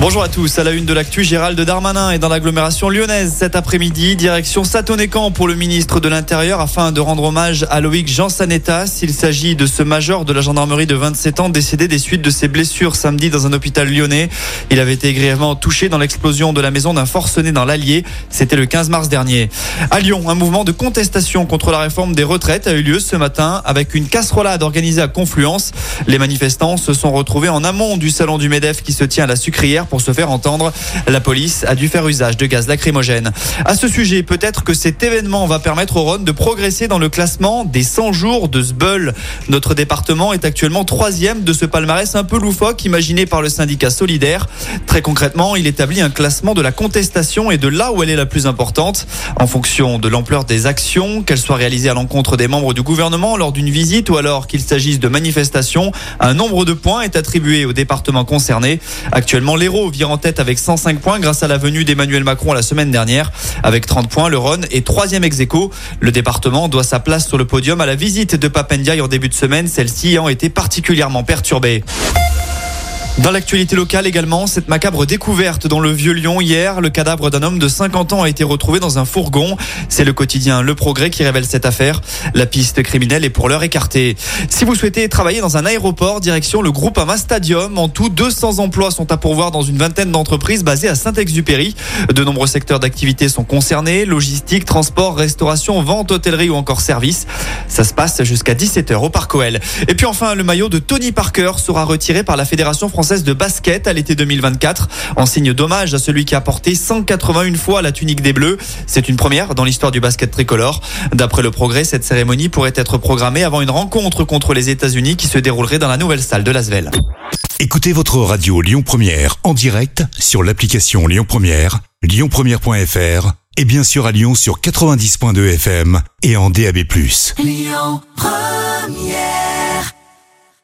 Bonjour à tous, à la une de l'actu, Gérald Darmanin est dans l'agglomération lyonnaise cet après-midi, direction Satonécan pour le ministre de l'Intérieur afin de rendre hommage à Loïc Jean Sanetas. Il s'agit de ce major de la gendarmerie de 27 ans décédé des suites de ses blessures samedi dans un hôpital lyonnais. Il avait été grièvement touché dans l'explosion de la maison d'un forcené dans l'Allier. C'était le 15 mars dernier. À Lyon, un mouvement de contestation contre la réforme des retraites a eu lieu ce matin avec une casserolade organisée à Confluence. Les manifestants se sont retrouvés en amont du salon du MEDEF qui se tient à la Sucrière pour se faire entendre. La police a dû faire usage de gaz lacrymogène. À ce sujet, peut-être que cet événement va permettre au Rhône de progresser dans le classement des 100 jours de Sbeul. Notre département est actuellement troisième de ce palmarès un peu loufoque imaginé par le syndicat solidaire. Très concrètement, il établit un classement de la contestation et de là où elle est la plus importante. En fonction de l'ampleur des actions, qu'elles soient réalisées à l'encontre des membres du gouvernement lors d'une visite ou alors qu'il s'agisse de manifestations, un nombre de points est attribué au département concerné. Actuellement, vire en tête avec 105 points grâce à la venue d'Emmanuel Macron la semaine dernière. Avec 30 points, le Rhône est troisième ex -aequo. Le département doit sa place sur le podium à la visite de Papendiaï en début de semaine, celle-ci ayant été particulièrement perturbée. Dans l'actualité locale également, cette macabre découverte dans le vieux Lyon hier, le cadavre d'un homme de 50 ans a été retrouvé dans un fourgon. C'est le quotidien Le Progrès qui révèle cette affaire. La piste criminelle est pour l'heure écartée. Si vous souhaitez travailler dans un aéroport, direction le groupe Ama Stadium. En tout, 200 emplois sont à pourvoir dans une vingtaine d'entreprises basées à Saint-Exupéry. De nombreux secteurs d'activité sont concernés. Logistique, transport, restauration, vente, hôtellerie ou encore service. Ça se passe jusqu'à 17h au Parc OL. Et puis enfin, le maillot de Tony Parker sera retiré par la Fédération française de basket à l'été 2024 en signe d'hommage à celui qui a porté 181 fois la tunique des Bleus. C'est une première dans l'histoire du basket tricolore. D'après le progrès, cette cérémonie pourrait être programmée avant une rencontre contre les États-Unis qui se déroulerait dans la nouvelle salle de Lasvel. Écoutez votre radio Lyon Première en direct sur l'application Lyon Première, lyonpremière.fr et bien sûr à Lyon sur 90.2 FM et en DAB+. Lyon Première